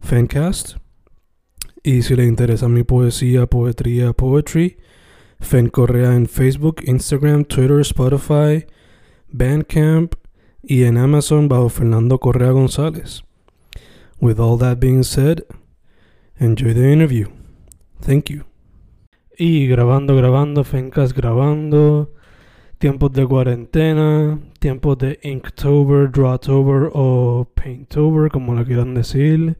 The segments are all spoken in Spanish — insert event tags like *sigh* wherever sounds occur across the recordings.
Fancast. Y si le interesa mi poesía, poetría, poetry, Fen Correa en Facebook, Instagram, Twitter, Spotify, Bandcamp y en Amazon bajo Fernando Correa González. With all that being said, enjoy the interview. Thank you. Y grabando, grabando, Fencast grabando. Tiempos de cuarentena, tiempos de Inktober, Drawtober o Painttober, como lo quieran decir.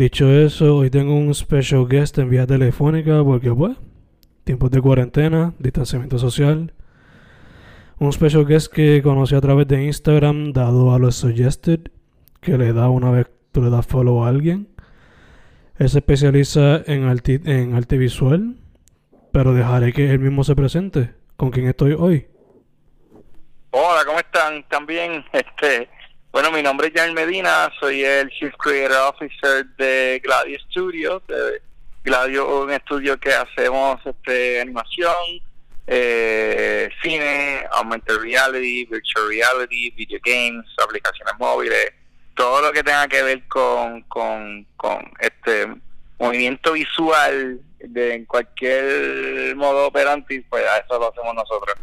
Dicho eso, hoy tengo un special guest en vía telefónica porque, pues, tiempos de cuarentena, distanciamiento social. Un special guest que conocí a través de Instagram, dado a los suggested, que le da una vez tú le das follow a alguien. Él se especializa en en arte visual, pero dejaré que él mismo se presente. ¿Con quien estoy hoy? Hola, ¿cómo están? También, *laughs* este, bueno, mi nombre es Jan Medina, soy el Chief Creator Officer de Gladio Studios. Gladio es un estudio que hacemos este, animación, eh, cine, augmented reality, virtual reality, video games, aplicaciones móviles, todo lo que tenga que ver con, con, con este movimiento visual de en cualquier modo operante, pues a eso lo hacemos nosotros.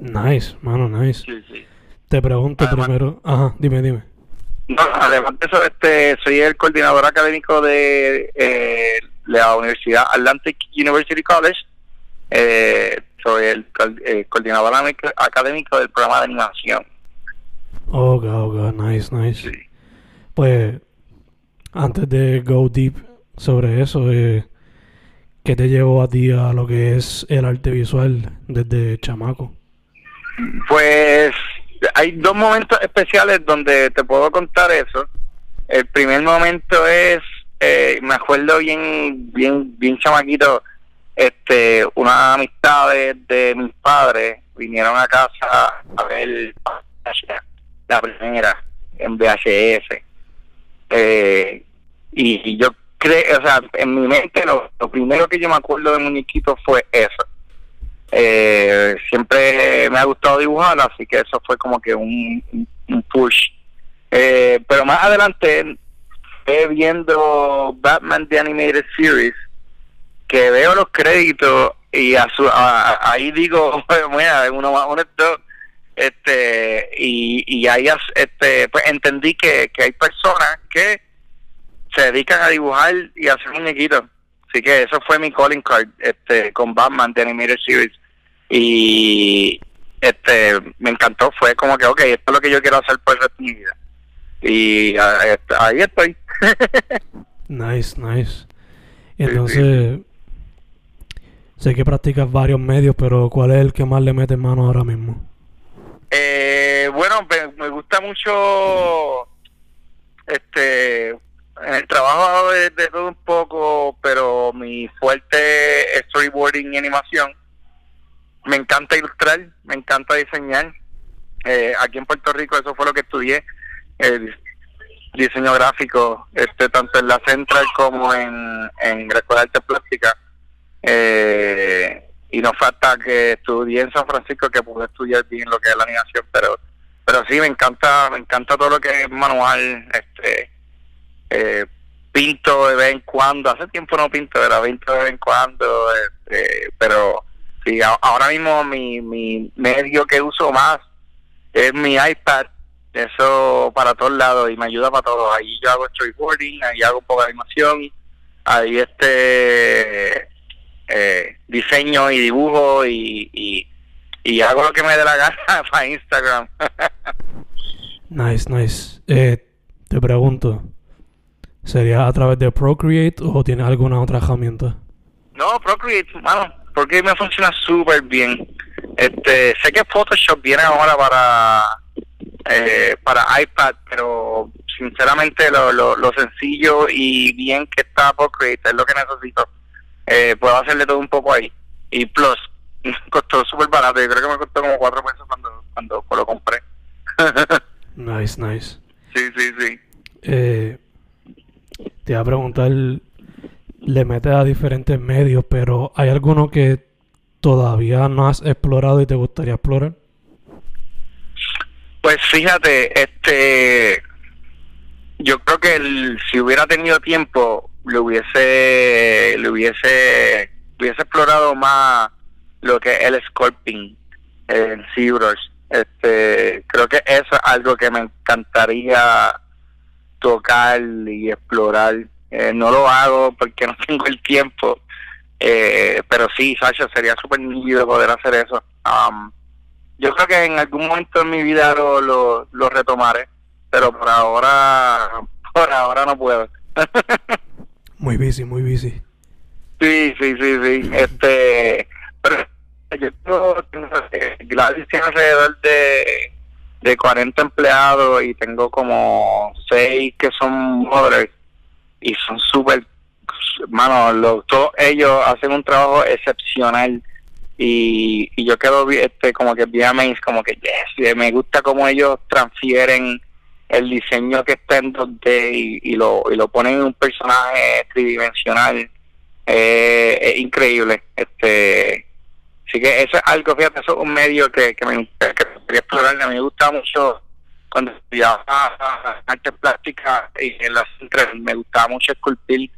*laughs* nice, mano, nice. sí, sí. Te pregunto Además- primero. Ajá, dime, dime. No, además de eso, este, soy el coordinador académico de eh, la Universidad Atlantic University College. Eh, soy el, eh, coordinador académico del programa de animación. Oh, God, God, nice, nice. Sí. Pues, antes de go deep sobre eso, eh, ¿qué te llevó a ti a lo que es el arte visual desde chamaco? Pues hay dos momentos especiales donde te puedo contar eso. El primer momento es, eh, me acuerdo bien, bien, bien chamaquito, este, una amistad de, mis padres vinieron a casa a ver la primera en VHS. Eh, y, y yo creo, o sea, en mi mente lo, lo primero que yo me acuerdo de muñequito fue eso. Eh, siempre me ha gustado dibujar, así que eso fue como que un, push. Eh, pero más adelante, fue viendo Batman The Animated Series, que veo los créditos y a su, a- ahí digo, *laughs* mira, uno más uno. Este, y, y ahí este, pues entendí que, que hay personas que se dedican a dibujar y a hacer muñequitos. Así que eso fue mi calling card este, con Batman The Animated Series. Y este me encantó. Fue como que, ok, esto es lo que yo quiero hacer por el resto de mi vida. Y este, ahí estoy. *laughs* Nice, nice. Y entonces, sé que practicas varios medios, pero ¿cuál es el que más le metes mano ahora mismo? Eh, bueno, me, me gusta mucho este en el trabajo de, todo un poco, pero mi fuerte storyboarding y animación. Me encanta ilustrar, me encanta diseñar. Eh, aquí en Puerto Rico eso fue lo que estudié, el diseño gráfico, este tanto en la Central como en, en la Escuela de Artes Plásticas. Eh, y no falta que estudié en San Francisco que pude estudiar bien lo que es la animación, pero pero sí me encanta me encanta todo lo que es manual, este eh, pinto de vez en cuando, hace tiempo no pinto, pero pinto de vez en cuando, este, pero sí, ahora mismo mi, mi medio que uso más es mi iPad eso para todos lados y me ayuda para todos. Ahí yo hago storyboarding, ahí hago un poco de animación, ahí este eh, diseño y dibujo y, y, y, hago lo que me dé la gana *laughs* para Instagram. nice, nice. Eh, te pregunto, ¿sería a través de Procreate o tienes alguna otra herramienta? No, Procreate, mano, Procreate me funciona súper bien. Este, sé que Photoshop viene ahora para eh, para iPad, pero sinceramente lo, lo, lo, sencillo y bien que está Procreate es lo que necesito. Eh, puedo hacerle todo un poco ahí. Y Plus, *laughs* costó súper barato, yo creo que me costó como cuatro pesos cuando, cuando lo compré. *laughs* nice, nice. Sí, sí, sí. Eh, te iba a preguntar, le metes a diferentes medios, pero ¿hay alguno que todavía no has explorado y te gustaría explorar? Pues fíjate, este, yo creo que el, si hubiera tenido tiempo, le hubiese, le hubiese, hubiese explorado más lo que es el sculpting en ZBrush. Este, creo que eso es algo que me encantaría tocar y explorar. Eh, no lo hago porque no *laughs* tengo el tiempo, eh, pero sí, Sasha, sería súper nítido poder hacer eso. Um, yo creo que en algún momento en mi vida lo, lo, lo retomaré, pero por ahora, *laughs* por ahora no puedo. *laughs* muy busy, muy busy. Sí, sí, sí, sí. Este, pero yo tengo, Gladys tiene alrededor de, de 40 empleados y tengo como 6 que son mothers y son súper, mano, todos ellos hacen un trabajo excepcional y, y yo quedo este como que bien como que yes, me gusta cómo ellos transfieren el diseño que está en 2D y, y lo, y lo ponen en un personaje tridimensional. Eh, es increíble este así que eso es algo fíjate eso es un medio que, que me quería explorar a mí me gusta mucho cuando estudiaba arte plástica y en las me gustaba mucho esculpir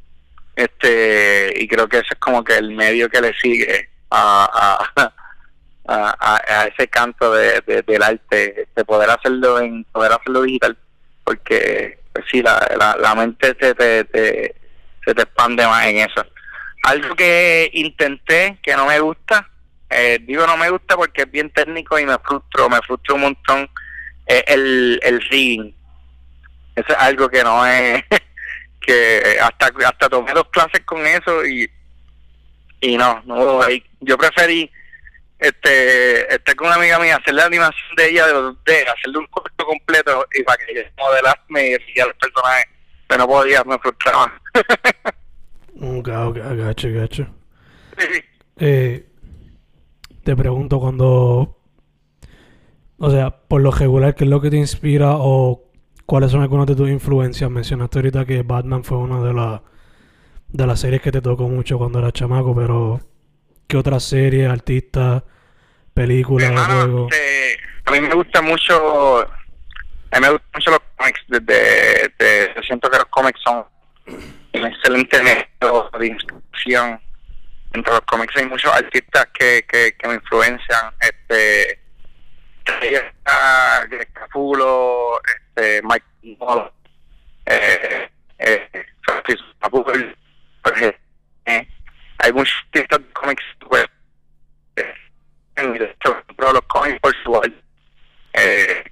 este y creo que ese es como que el medio que le sigue a, a, *laughs* a, ese canto de, del arte, de poder hacerlo en poder hacerlo digital, porque pues sí, la, la, mente te, te, se te expande más en eso. Algo que intenté que no me gusta, eh, digo no me gusta porque es bien técnico y me frustro, me frustro un montón, es el, el rigging. Eso es algo que no es, *laughs* que hasta, hasta tomé dos clases con eso y y no, no Yo preferí este estar con una amiga mía, hacer la animación de ella de, hacerle un corto completo y para que ella modelarme y decía los personajes, pero no podía, me frustraba. *laughs* ok, ok, gacho, gacho. Eh, te pregunto cuando, o sea, por lo regular, ¿qué es lo que te inspira o cuáles son algunas de tus influencias? Mencionaste ahorita que Batman fue una de las de las series que te tocó mucho cuando eras chamaco, pero ¿qué otras series, artistas, películas, juegos? Este, a mí me gusta mucho, a mí me gustan mucho los cómics, desde, de, siento que los cómics son un excelente método de instrucción. Entre los cómics hay muchos artistas que, que, me influencian, este Greg Capulo, este Mike Molo, eh, eh, Francis eh, hay muchos artistas de cómics pues, eh, pero los cómics por su eh,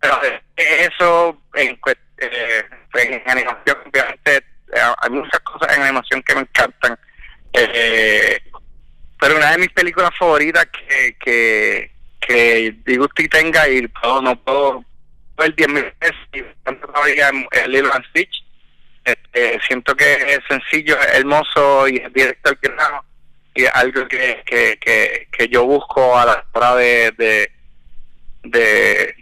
pero eso en, eh, en animación obviamente eh, hay muchas cosas en animación que me encantan eh, pero una mis películas favoritas que que, que digo usted tenga y puedo, no puedo ver 10 mil veces y todavía es Lilo and Stitch este, siento que es sencillo, es hermoso y es directo al grano y algo que, que, que, yo busco a la hora de, de,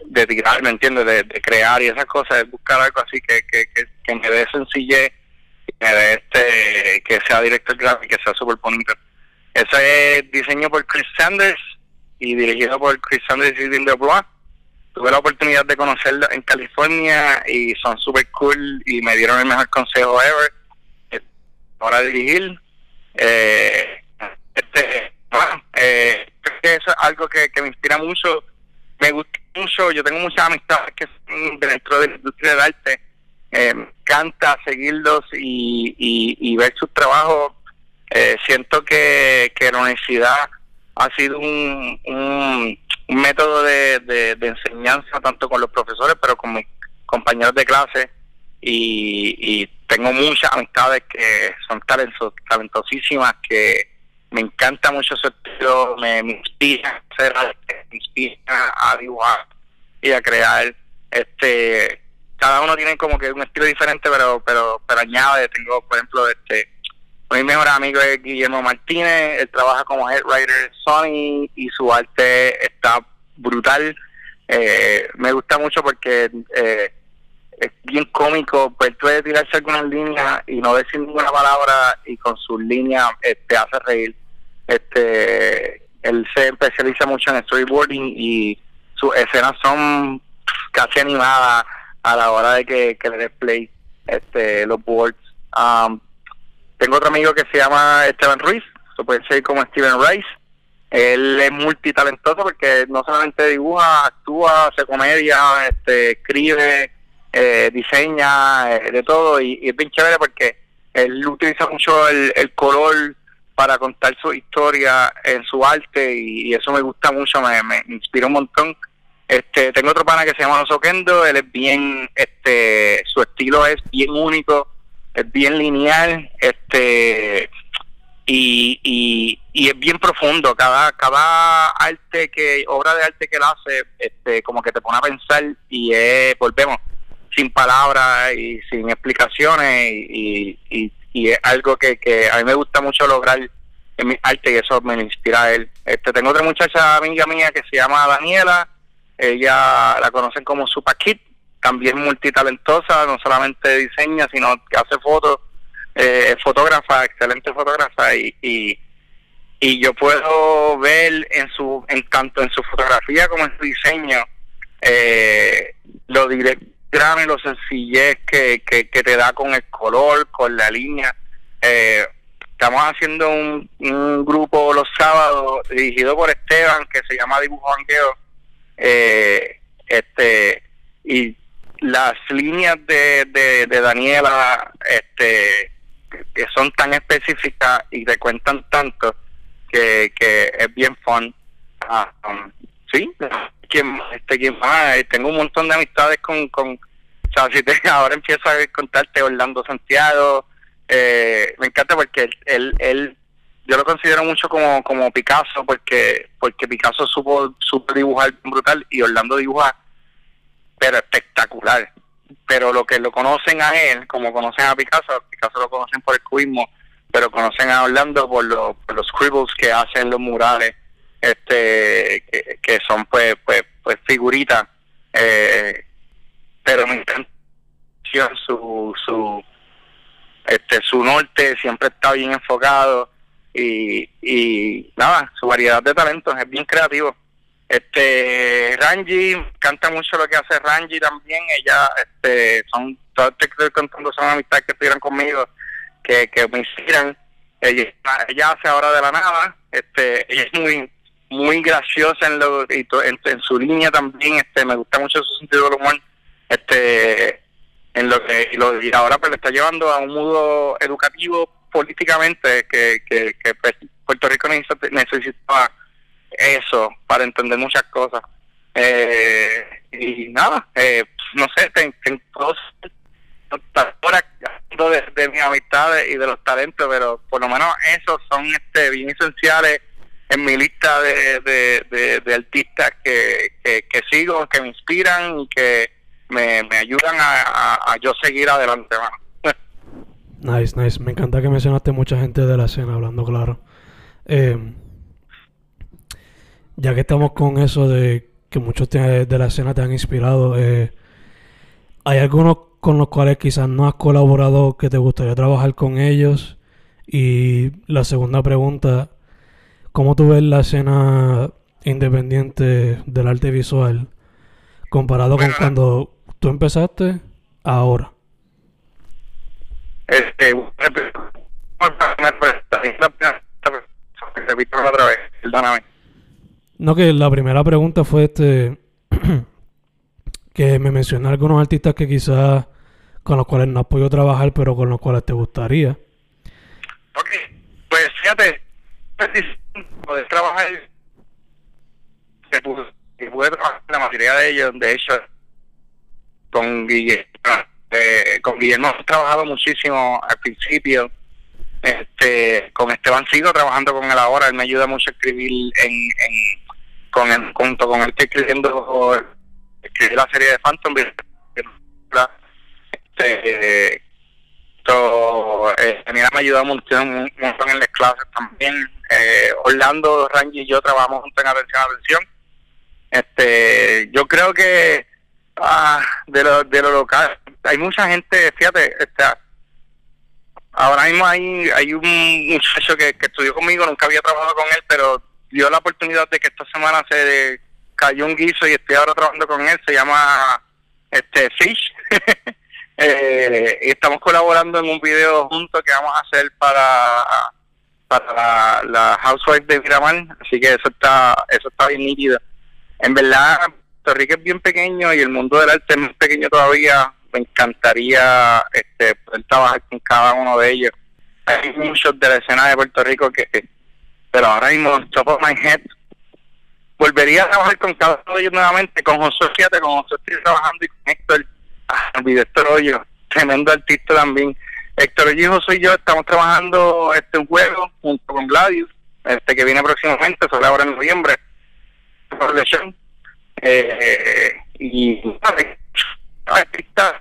de, tirar, ¿me entiendes? De, crear y esas cosas, es buscar algo así que, que, que, me dé sencillez, que me dé este, que sea directo al grano y que sea súper bonito. Ese es diseño por Chris Sanders y dirigido por Chris Sanders y Dean DeBlois tuve la oportunidad de conocerlo en California y son super cool y me dieron el mejor consejo ever eh, para dirigir. Eh, este, eh, creo que eso es algo que, me inspira mucho. Me gusta mucho, yo tengo muchas amistades que son dentro de la industria del arte. Eh, me encanta seguirlos y, y, ver sus trabajos. Eh, siento que, que la universidad ha sido un, un, método de, de, enseñanza tanto con los profesores, pero con mis compañeros de clase. Y, y tengo muchas amistades que son talentos, talentosísimas, que me encanta mucho su estilo, me, inspira a hacer arte, me inspira a dibujar y a crear. este Cada uno tiene como que un estilo diferente, pero pero pero añade. Tengo, por ejemplo, este mi mejor amigo es Guillermo Martínez, él trabaja como head writer Sony y su arte está brutal. Eh, me gusta mucho porque eh, es bien cómico, pues puede tirarse algunas líneas y no decir ninguna palabra y con sus líneas te hace reír. Este, él se especializa mucho en storyboarding y sus escenas son casi animadas a la hora de que, le display este, los boards. Um, tengo otro amigo que se llama Esteban Ruiz, se puede ser como Steven Rice. Él es multitalentoso porque no solamente dibuja, actúa, hace comedia, este, escribe, eh, diseña, eh, de todo. Y, es bien chévere porque él utiliza mucho el, el color para contar su historia en su arte y, eso me gusta mucho, me, me, inspira un montón. Este, tengo otro pana que se llama Kendo, él es bien, este, su estilo es bien único, es bien lineal, este, y, y, es bien profundo. Cada, cada arte que, obra de arte que él hace, este, como que te pone a pensar y es, volvemos, sin palabras y sin explicaciones y, y, es algo que, que a mí me gusta mucho lograr en mi arte y eso me inspira a él. Este, tengo otra muchacha amiga mía que se llama Daniela, ella la conocen como Supakit, también multitalentosa, no solamente diseña, sino que hace fotos, eh, fotógrafa, excelente fotógrafa y, y, y, yo puedo ver en su, en tanto en su fotografía como en su diseño, eh, lo directo y sencillez que, que, te da con el color, con la línea. Eh, estamos haciendo un, un, grupo los sábados dirigido por Esteban que se llama Dibujo Angueo. Eh, este, y las líneas de, de, Daniela este, que son tan específicas y te cuentan tanto que, que es bien fun. Ah, um, sí, ¿quién, este, ¿quién más? Eh, tengo un montón de amistades con, con o *laughs* ahora empiezo a contarte Orlando Santiago, eh, me encanta porque él, él, yo lo considero mucho como, como Picasso porque porque Picasso supo, supo dibujar brutal y Orlando dibuja pero espectacular. Pero lo que lo conocen a él como conocen a Picasso Picasso lo conocen por el cubismo pero conocen a Orlando por, por los scribbles que hacen los murales este que, son pues pues pues figuritas eh, pero me encanta su su este su norte siempre está bien enfocado y, y nada su variedad de talentos es bien creativo este Ranji canta mucho lo que hace Ranji también. Ella este son todas que estoy contando son amistades que estuvieron conmigo que, que me inspiran. Ella, ella hace ahora de la nada este ella es muy muy graciosa en lo y en, en, su línea también este me gusta mucho su sentido del humor. Este en lo que y, ahora pues le está llevando a un mundo educativo políticamente que, que, pues, Puerto Rico necesitaba eso para entender muchas cosas eh, y nada eh, no sé tengo ahora de, de mis amistades y de los talentos pero por lo menos esos son este bien esenciales en mi lista de, de, de, artistas que, que, sigo que me inspiran y que me, me ayudan a, yo seguir adelante, *laughs* Nice, nice. Me encanta que mencionaste mucha gente de la escena, hablando claro. Eh, ya que estamos con eso de que muchos de la escena te han inspirado, eh, ¿hay algunos con los cuales quizás no has colaborado que te gustaría trabajar con ellos? Y la segunda pregunta, ¿cómo tú ves la escena independiente del arte visual comparado con cuando tú empezaste ahora? Este, No, que la primera pregunta fue este *clears throat* que me menciona algunos artistas que quizás con los cuales no has podido trabajar, pero con los cuales te gustaría. Ok, pues fíjate, poder trabajar, que pude, trabajar la mayoría de ellos, de hecho, con Guillermo, eh, con Guillermo he trabajado muchísimo al principio, este, con Esteban sigo trabajando con él ahora, él me ayuda mucho a escribir en, en con él, junto con él estoy escribiendo escribí la serie de Phantom este esto, eh, me ha ayudado un montón, en las clases también. Eh, Orlando, Rangi y yo trabajamos juntos en atención a atención. Este yo creo que ah, de lo de lo local hay mucha gente fíjate este, ahora mismo hay hay un muchacho que estudió conmigo nunca había trabajado con él pero dio la oportunidad de que esta semana se cayó un guiso y estoy ahora trabajando con él, se llama este Fish. *laughs* eh, y estamos colaborando en un video juntos que vamos a hacer para para la, Housewife de Miramar, así que eso está eso está bien nítido. En verdad, Puerto Rico es bien pequeño y el mundo del arte es más pequeño todavía. Me encantaría este, poder trabajar con cada uno de ellos. Hay muchos de la escena de Puerto Rico que, pero ahora mismo, top of my head, volvería a trabajar con cada uno de ellos nuevamente, con José, fíjate, con José estoy trabajando y con Héctor, ah, Héctor Hoyo, tremendo artista también. Héctor y José y yo estamos trabajando este juego junto con Gladius, este que viene próximamente, sobre ahora en noviembre, por eh, y artistas,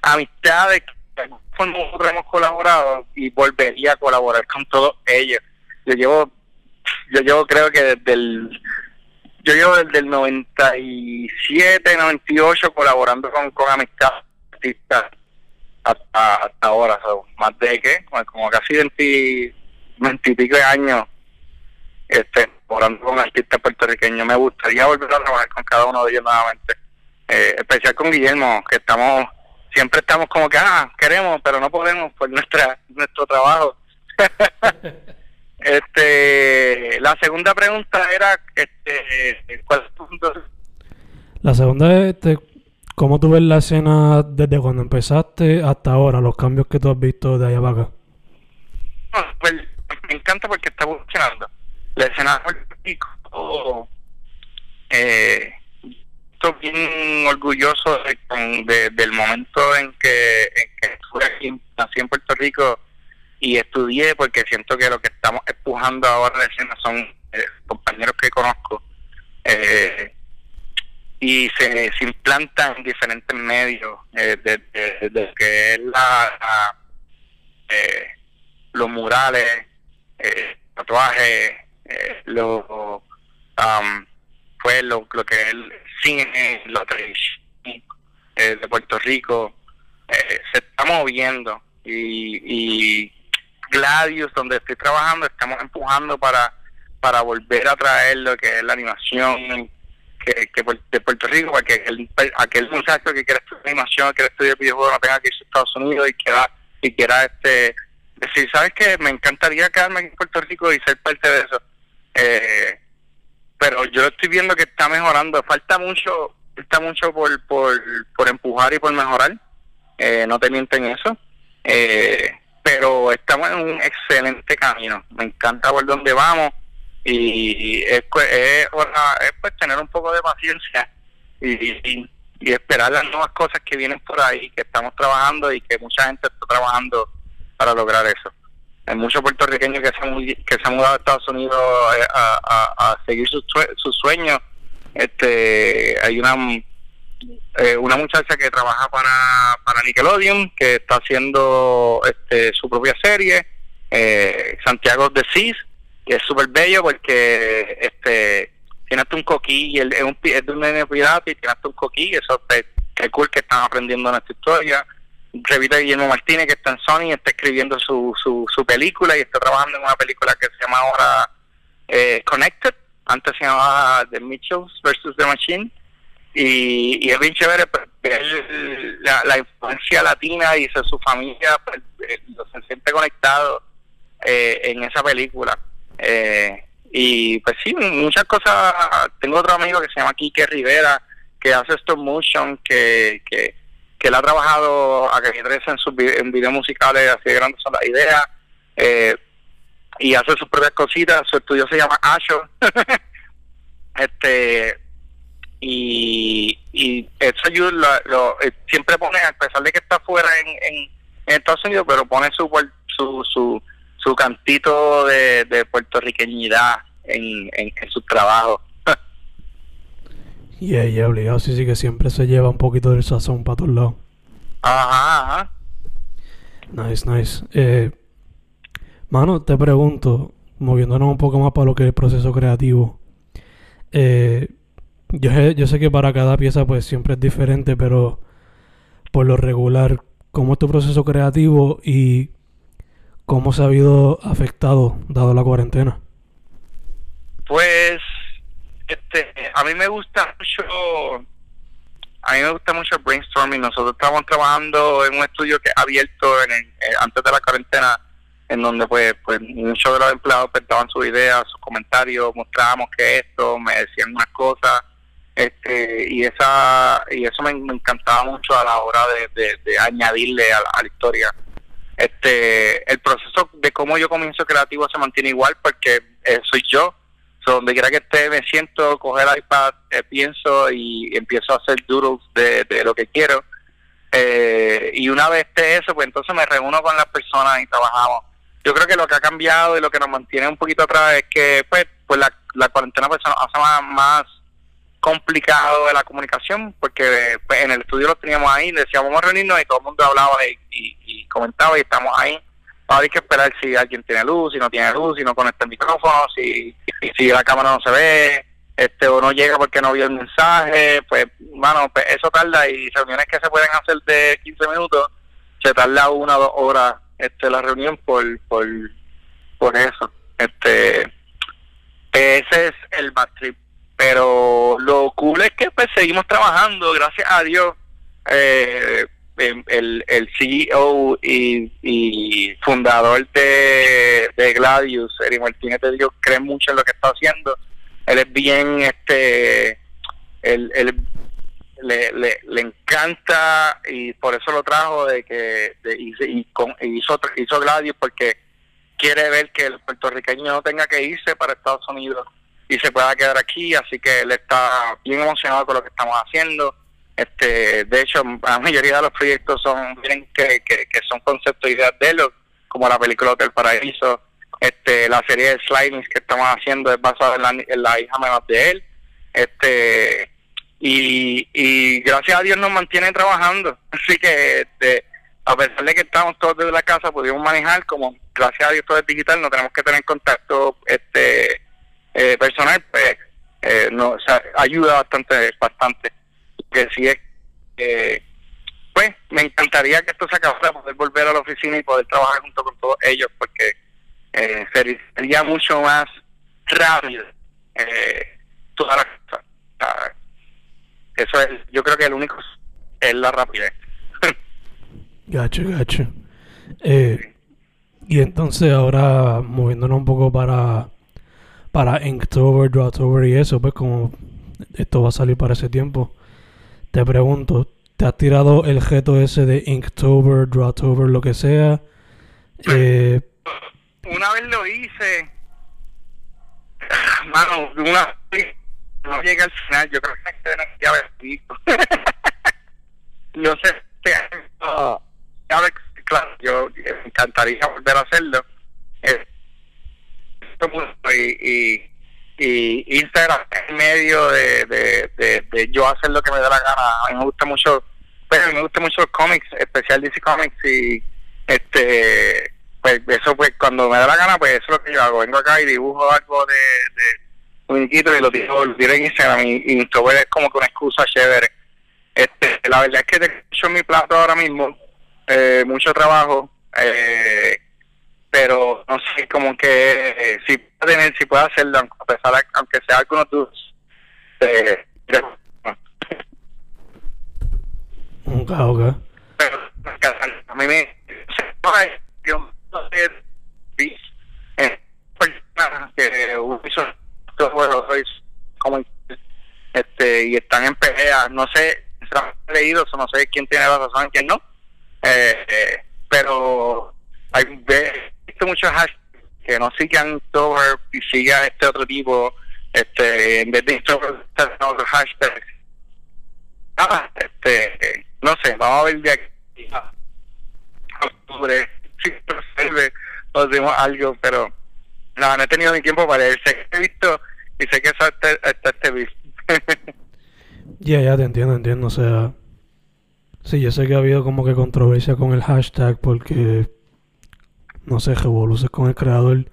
amistades que nosotros hemos colaborado y volvería a colaborar con todos ellos. Yo llevo yo llevo creo que desde el yo llevo desde el 97, 98 colaborando con, con Amistad Artistas hasta, hasta ahora, más de que, como casi 20, 20 y pico de años este, colaborando con artistas puertorriqueños. Me gustaría volver a trabajar con cada uno de ellos nuevamente, eh, especial con Guillermo, que estamos, siempre estamos como que, ah, queremos, pero no podemos por nuestra nuestro trabajo. *laughs* Este, la segunda pregunta era, este, ¿cuál es tu punto? La segunda es, este, ¿cómo tú ves la escena desde cuando empezaste hasta ahora, los cambios que tú has visto de allá para acá? pues, me encanta porque está evolucionando. La escena de Puerto Rico, eh, estoy bien orgulloso de, del momento en que, en que estuve aquí, nací en Puerto Rico y estudié porque siento que lo que estamos empujando ahora de escena son eh, compañeros que conozco eh, y se, se implantan en diferentes medios eh, desde que es la, eh, los murales tatuajes lo um, lo, lo que es el cine la televisión de Puerto Rico se está moviendo y, y Gladius, donde estoy trabajando, estamos empujando para, para volver a traer lo que es la animación que, que de Puerto Rico, para que el, aquel muchacho que quiera estudiar animación, quiera estudiar videojuegos, no tenga que ir a Estados Unidos y quiera, y quiera este, decir, ¿sabes qué? Me encantaría quedarme aquí en Puerto Rico y ser parte de eso. Eh, pero yo estoy viendo que está mejorando. Falta mucho, falta mucho por, por, por empujar y por mejorar. Eh, no te miento en eso. Eh, pero estamos en un excelente camino. Me encanta por dónde vamos y es, es, pues tener un poco de paciencia y, esperar las nuevas cosas que vienen por ahí, que estamos trabajando y que mucha gente está trabajando para lograr eso. Hay muchos puertorriqueños que se han, mudado a Estados Unidos eh, a, a, seguir sus, sus sueños. Este, hay una eh, una muchacha que trabaja para, para Nickelodeon, que está haciendo este, su propia serie, eh, Santiago de Cis, que es súper bello porque este tiene hasta un coquí, es, un, es de un nene pirata y tiene hasta un coquí, eso es que cool que están aprendiendo en esta historia. Revita Guillermo Martínez, que está en Sony, está escribiendo su, su, su película y está trabajando en una película que se llama ahora eh, Connected, antes se llamaba The Mitchells vs. The Machine y, es bien chévere pues, la, la influencia latina y su familia pues, eh, se siente conectado eh, en esa película. Eh, y pues sí muchas cosas. Tengo otro amigo que se llama Quique Rivera que hace stop motion, que, que, que él ha trabajado a que en sus en videos musicales, así de grandes son las ideas, eh, y hace sus propias cositas, su estudio se llama Asho, *laughs* este y, y eso ayuda, lo, eh, siempre pone, a pesar de que está fuera en, en, Estados Unidos, pero pone su su, su, su cantito de, de puertorriqueñidad en, en, en su trabajo. *laughs* Y ella obligado, sí, sí, que siempre se lleva un poquito del sazón para todos lados. Ajá, ajá. Nice, nice. Eh, mano, te pregunto, moviéndonos un poco más para lo que es el proceso creativo. Eh, yo, yo sé que para cada pieza pues siempre es diferente, pero por lo regular, ¿cómo es tu proceso creativo y cómo se ha habido afectado dado la cuarentena? Pues este, a mí me gusta mucho, a mí me gusta mucho el brainstorming. Nosotros estamos trabajando en un estudio que abierto en eh, antes de la cuarentena, en donde pues, pues muchos de los empleados daban sus ideas, sus comentarios, mostrábamos que esto, me decían unas cosas, este, y esa y eso me, encantaba mucho a la hora de, añadirle a la, historia. Este, el proceso de cómo yo comienzo creativo se mantiene igual porque eh, soy yo donde quiera que esté me siento, coger el iPad, eh, pienso y empiezo a hacer doodles de, lo que quiero. Eh, y una vez esté eso, pues entonces me reúno con las personas y trabajamos. Yo creo que lo que ha cambiado y lo que nos mantiene un poquito atrás es que pues, pues la, la cuarentena pues, hace más complicado de la comunicación, porque pues, en el estudio lo teníamos ahí, decíamos vamos a reunirnos y todo el mundo hablaba y, comentaba y estamos ahí Ahora hay que esperar si alguien tiene luz, si no tiene luz, si no conecta el micrófono, si, si la cámara no se ve, este o no llega porque no vio el mensaje, pues, bueno, pues eso tarda y reuniones que se pueden hacer de 15 minutos, se tarda una o dos horas este la reunión por, por, por eso. Este ese es el bad trip. Pero lo cool es que pues seguimos trabajando, gracias a Dios. Eh, el, el CEO y, fundador de, de Gladius, Eric Martínez de Dios, cree mucho en lo que está haciendo. Él es bien, este, él, le, le, encanta y por eso lo trajo de que y, con, hizo, hizo Gladius porque quiere ver que el puertorriqueño no tenga que irse para Estados Unidos y se pueda quedar aquí, así que él está bien emocionado con lo que estamos haciendo. Este, de hecho, la mayoría de los proyectos son miren que, que, son conceptos y ideas de él, como la película Hotel Paraíso, este, la serie de Slimes que estamos haciendo es basada en la, en la hija menor de él, este, y, y gracias a Dios nos mantiene trabajando, *laughs* así que este, a pesar de que estamos todos desde la casa, pudimos manejar, como gracias a Dios todo es digital, no tenemos que tener contacto este eh, personal, pues eh, no, ayuda bastante, bastante que que, pues, me encantaría que esto se acabara, poder volver a la oficina y poder trabajar junto con todos ellos, porque eh, sería mucho más rápido eh, toda la cosa. Eso es, yo creo que el único es la rapidez. *laughs* gacho, gacho. Eh, y entonces ahora moviéndonos un poco para para Inktober, Drawtober y eso, pues como esto va a salir para ese tiempo, te pregunto, ¿te has tirado el geto ese de Inktober, Drawtober, lo que sea? *clears throat* Eh, una vez lo hice, mano, una vez no llegué al final, yo creo que me visto. *laughs* no sé, claro, yo me encantaría volver a hacerlo. Eh, y, y y Instagram el medio de, de, de, yo hacer lo que me da la gana. A mí me gusta mucho, pero pues, me gusta mucho los cómics, especial DC Comics y este pues eso pues cuando me da la gana pues eso es lo que yo hago. Vengo acá y dibujo algo de, de muñequito y lo tiro, lo tiro en Instagram y, y es como que una excusa chévere. Este, la verdad es que te hecho mi plato ahora mismo, eh, mucho trabajo, eh, pero no sé, como que eh, si puede tener, si puede hacerlo, a pesar de, aunque sea algunos tus eh, Ok, ok. Pero a mí me yo no sé eh, que hizo como este y están en pelea. No sé, se han leído, no sé quién tiene la razón quién no. Eh, eh, pero hay he muchos hashtags que no sigan Tober y sigan este otro tipo, este en vez de otro hashtag. Ah, este, no sé, vamos a ver de aquí octubre si resuelve o hacemos algo, pero no, he tenido ni tiempo para él. Sé que he visto y sé que está, está este beef. *laughs* Ya, ya te entiendo, entiendo. O sea, sí, yo sé que ha habido como que controversia con el hashtag porque, no sé, revoluces con el creador.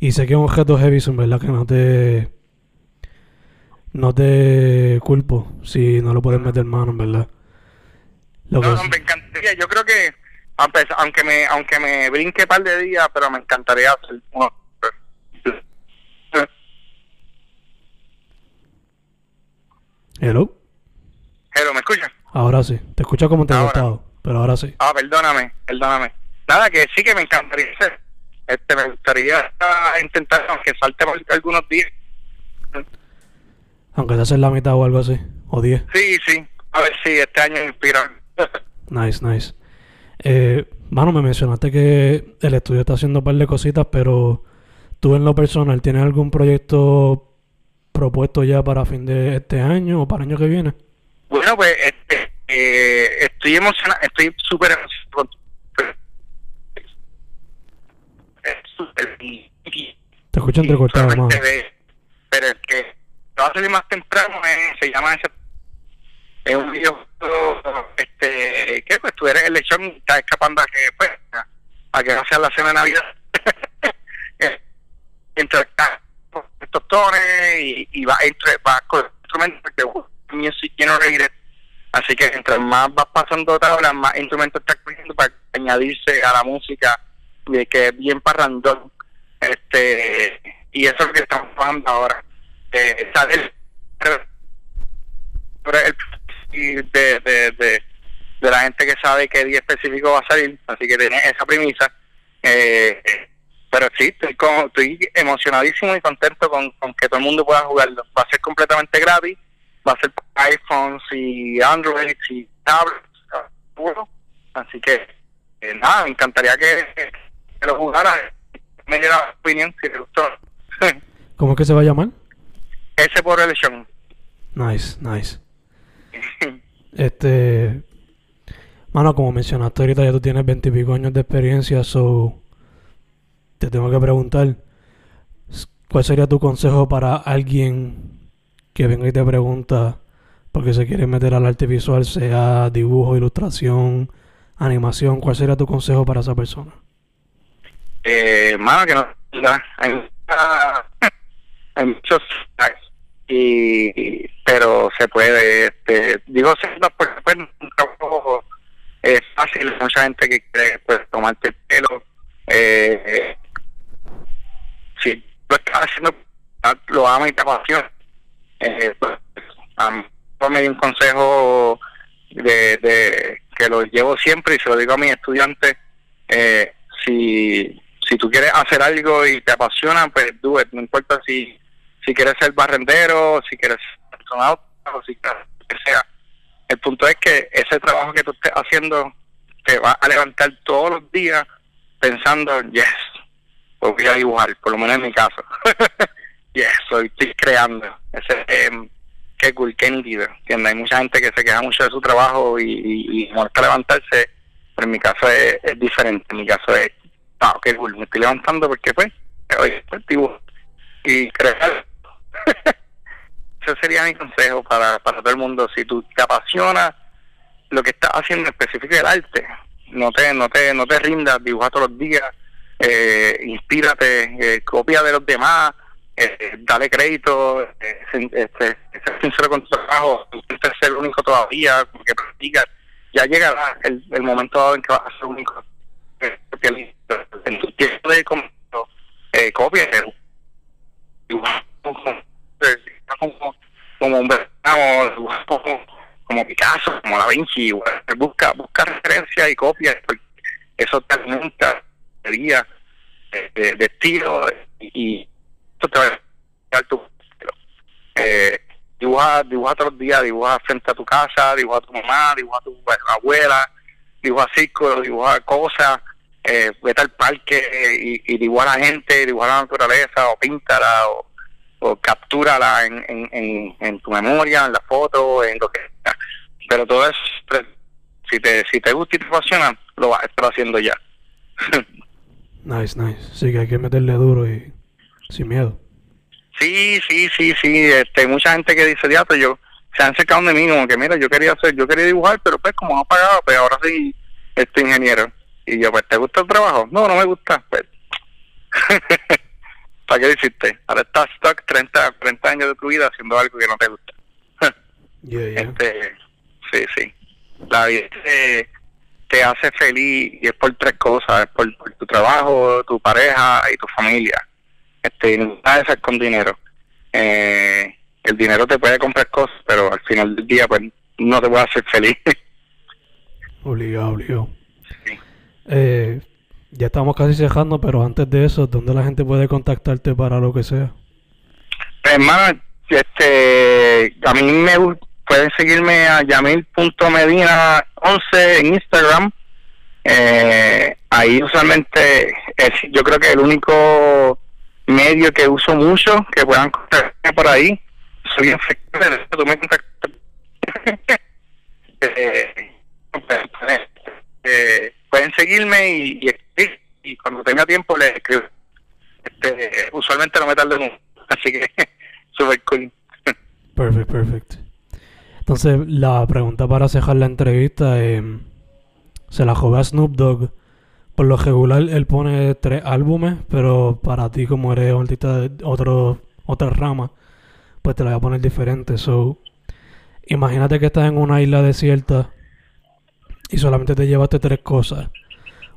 Y sé que es un objeto heavy, en verdad que no te. No te culpo si no lo puedes meter mano, en verdad. Lo no, me encantaría. Yo creo que, aunque me aunque me brinque un par de días, pero me encantaría hacer uno. Hello. Hello, ¿me escuchas? Ahora sí. Te escucho como te he gustado, pero ahora sí. Ah, perdóname, perdóname. Nada, que sí que me encantaría hacer. Este, me gustaría intentar, aunque salte por algunos días. Aunque se hace la mitad o algo así, o diez. Sí, sí. A ver si este año inspira. nice, nice. Eh, mano, me mencionaste que el estudio está haciendo un par de cositas, pero tú en lo personal, ¿tienes algún proyecto propuesto ya para fin de este año o para el año que viene? Bueno, pues este, eh, estoy emocionado, estoy súper emocionado. Te escucho entrecortado, más. Pero el que va a salir más temprano se llama ese es un video este que pues tú eres el lechón y estás escapando a que pues a, que no sea la cena de navidad *laughs* Entonces, estos tones y, y va, entre, va con instrumentos de music generated. Así que entre más vas pasando tablas, más instrumentos estás cogiendo para añadirse a la música de que es bien parrandón. Este, y eso es lo que estamos trabajando ahora. Eh, el, el, de, de, de, la gente que sabe qué día específico va a salir, así que tiene esa premisa. Eh, pero sí, estoy, estoy emocionadísimo y contento con, que todo el mundo pueda jugarlo. Va a ser completamente gratis, va a ser para iPhones y Android y tablets. Así que, eh, nada, me encantaría que, lo jugara. Me diera opinión si te gustó. *laughs* ¿Cómo es que se va a llamar? Ese por elección. Nice, nice. este. Mano, como mencionaste ahorita, ya tú tienes veintipico años de experiencia, so te tengo que preguntar, ¿cuál sería tu consejo para alguien que venga y te pregunta porque se quiere meter al arte visual, sea dibujo, ilustración, animación? ¿Cuál sería tu consejo para esa persona? Eh, mano, que no, hay, hay muchos y pero se puede este digo porque pues, un trabajo es fácil mucha gente que quiere pues tomarte el pelo eh, si lo estás haciendo, lo ama y te apasiona. Eh, pues, me dio un consejo de, de que lo llevo siempre y se lo digo a mis estudiantes. Eh, si, si tú quieres hacer algo y te apasiona, pues do No importa si, si quieres ser barrendero, si quieres ser astronauta o si quieres que sea. El punto es que ese trabajo que tú estés haciendo te va a levantar todos los días pensando, yes, pues voy a dibujar, por lo menos en mi caso. *laughs* y eso, estoy creando. Ese, eh, qué cool, qué nítido. Hay mucha gente que se queja mucho de su trabajo y, y, y molesta levantarse, pero en mi caso es, diferente. En mi caso es, no, qué cool, me estoy levantando porque pues dibujo y crear. *laughs* Ese sería mi consejo para, para todo el mundo. Si tú te apasiona lo que estás haciendo específico del arte, no te, no te, no te rindas, dibuja todos los días, eh, inspírate, eh, copia de los demás, eh, dale crédito, eh, este, sincero con tu trabajo, intenta ser único todavía, porque practicas, ya llegará el, el momento dado en que vas a ser único. En tu tiempo de eh, copia, como, como, como un como, como Picasso, como Da Vinci, busca, busca referencia y copia, eso te alimenta de, de, de estilo y, esto te va a dar tu estilo. Eh, dibuja, dibuja todos días, dibuja frente a tu casa, dibuja a tu mamá, dibuja a tu abuela, dibuja círculos, dibuja cosas, eh, vete al parque y, y, dibuja a la gente, dibuja la naturaleza, o píntala, o, o captúrala en, en, en, tu memoria, en la foto, en lo que sea. Pero todo eso, si te, si te gusta y te apasiona, lo vas a estar haciendo ya. *laughs* nice, nice. Sí, que hay que meterle duro y sin miedo. Sí, sí, sí, sí. Este, mucha gente que dice, teatro, yo se han acercado de mí como que, mira, yo quería hacer, yo quería dibujar, pero pues como no pagado, pues ahora sí, este ingeniero. Y yo, pues, ¿te gusta el trabajo? No, no me gusta. Pues, *laughs* ¿para qué hiciste? Ahora estás stuck 30, 30 años de tu vida haciendo algo que no te gusta. *laughs* Este, sí, sí. La vida te, te, hace feliz y es por tres cosas, es por, por tu trabajo, tu pareja y tu familia este, nada de con dinero. Eh, el dinero te puede comprar cosas, pero al final del día, pues no te puede hacer feliz. *laughs* obligado, obligado. Eh, ya estamos casi cerrando, pero antes de eso, ¿dónde la gente puede contactarte para lo que sea? Pues, hermano, este, a mí me pueden seguirme a yamil.medina11 en Instagram. Eh, ahí usualmente yo creo que el único medio que uso mucho, que puedan contactarme por ahí. Soy frecuente, tú me contactas. *laughs* eh, eh, pueden seguirme y, y, y, cuando tenga tiempo les escribo. Este, usualmente no me tardo mucho, *laughs* así que *laughs* super cool. perfect, perfect. Entonces, la pregunta para cerrar la entrevista, eh, se la juega Snoop Dogg por lo regular él pone tres álbumes, pero para ti como eres un artista de otro, otra rama, pues te la voy a poner diferente. So, imagínate que estás en una isla desierta y solamente te llevaste tres cosas.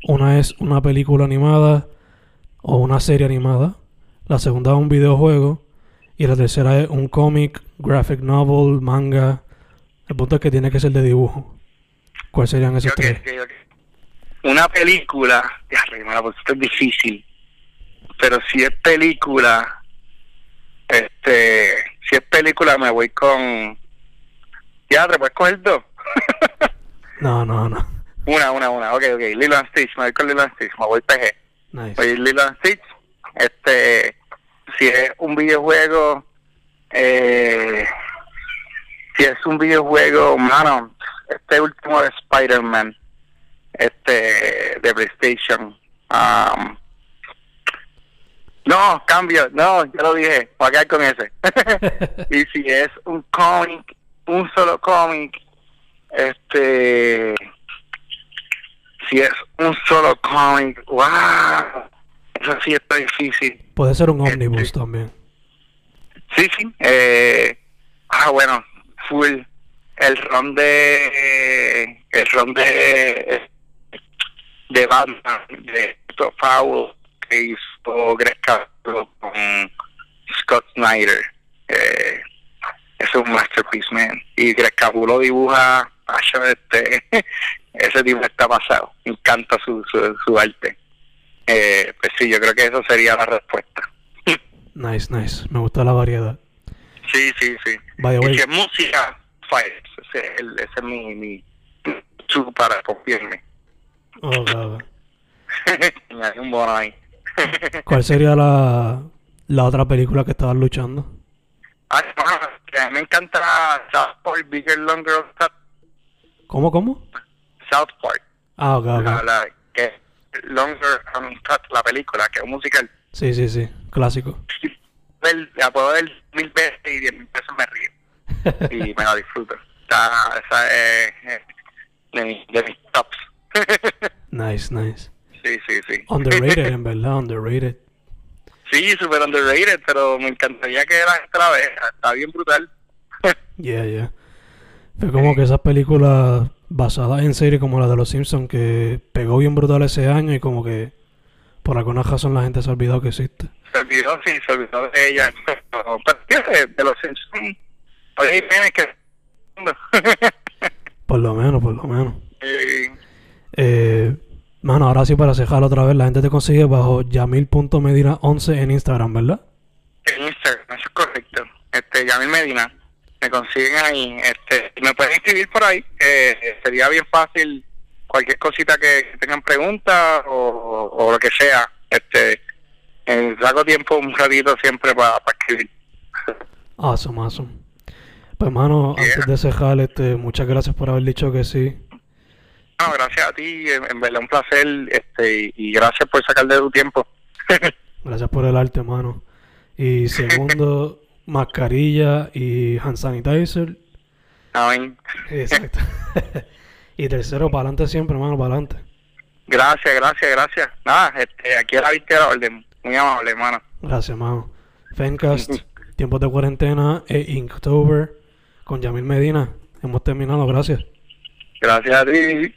Una es una película animada o una serie animada. La segunda es un videojuego. Y la tercera es un cómic, graphic novel, manga. El punto es que tiene que ser de dibujo. ¿Cuáles serían esos tres? una película, ya, pues esto es difícil, pero si es película, este, si es película me voy con, ya, ¿te puedes coger dos? No, no, no. Una, una, una, ok, ok, Lilo and Stitch, me voy con Lilo and Stitch, me voy PG. Nice. Voy Lilo and Stitch, este, si es un videojuego, eh, si es un videojuego, mano, este último de Spider-Man, este de PlayStation. Um, no, cambio, no, ya lo dije, voy a quedar con ese. *laughs* *laughs* y si es un cómic, un solo cómic, este, si es un solo cómic, wow, eso sí está difícil. Puede ser un este, ómnibus también. Sí, sí, eh, ah, bueno, full, el ron de, el ron de de Batman, de Fowl, que hizo Greg Capullo con Scott Snyder. Eh, es un masterpiece, man. Y Greg Capullo dibuja, este, *laughs* ese tipo está pasado. Me encanta su, su, arte. Eh, pues sí, yo creo que eso sería la respuesta. nice, nice. Me gusta la variedad. Sí, sí, sí. y que música, Fire. Ese, ese es mi, mi, su para confiarme. Oh, claro. *laughs* un bono ahí. ¿Cuál sería la, la otra película que estabas luchando? Ah, a mí me encanta South Park, Bigger, Longer, Cut. ¿Cómo, cómo? South Park. Ah, ok, ok. La, la, que Longer Cut, la película, que es un musical. Sí, sí, sí, clásico. *laughs* la puedo ver mil veces y diez mil veces me río. y *laughs* me la disfruto. Está, esa es de, de mis tops. *laughs* nice, nice. Sí, sí, sí. Underrated, en verdad, underrated. Sí, super underrated, pero me encantaría que gente la vea. Está bien brutal. *laughs* yeah, yeah. Fue como que esas películas basadas en series como la de Los Simpsons, que pegó bien brutal ese año y como que por alguna razón la gente se ha olvidado que existe. Se olvidó, sí, se olvidó de ella. *laughs* Pero, de, de Los Simpsons, oye, hay que... por lo menos, por lo menos. Eh, sí para cejar otra vez, la gente te consigue bajo yamil.medina11 en Instagram, ¿verdad? En Instagram, eso es correcto. Este, Yamil Medina. me consiguen ahí. Este, me pueden escribir por ahí. Eh, sería bien fácil cualquier cosita que tengan preguntas o, o lo que sea. Este, eh, saco tiempo un ratito siempre para escribir. Awesome, awesome. Pues, hermano, Yeah. antes de cerrar, este, muchas gracias por haber dicho que sí. No, gracias a ti, en, en verdad un placer este, y, gracias por sacar de tu tiempo. *laughs* Gracias por el arte, hermano. Y segundo, *laughs* mascarilla y hand sanitizer. Amén. Exacto. *laughs* y tercero, para adelante siempre, hermano, para adelante. Gracias, gracias, gracias. Nada, este, aquí a la vista de la orden. Muy amable, hermano. Gracias, hermano. Fencast, tiempos de cuarentena e Inktober con Yamil Medina. Hemos terminado, gracias. Gracias a ti.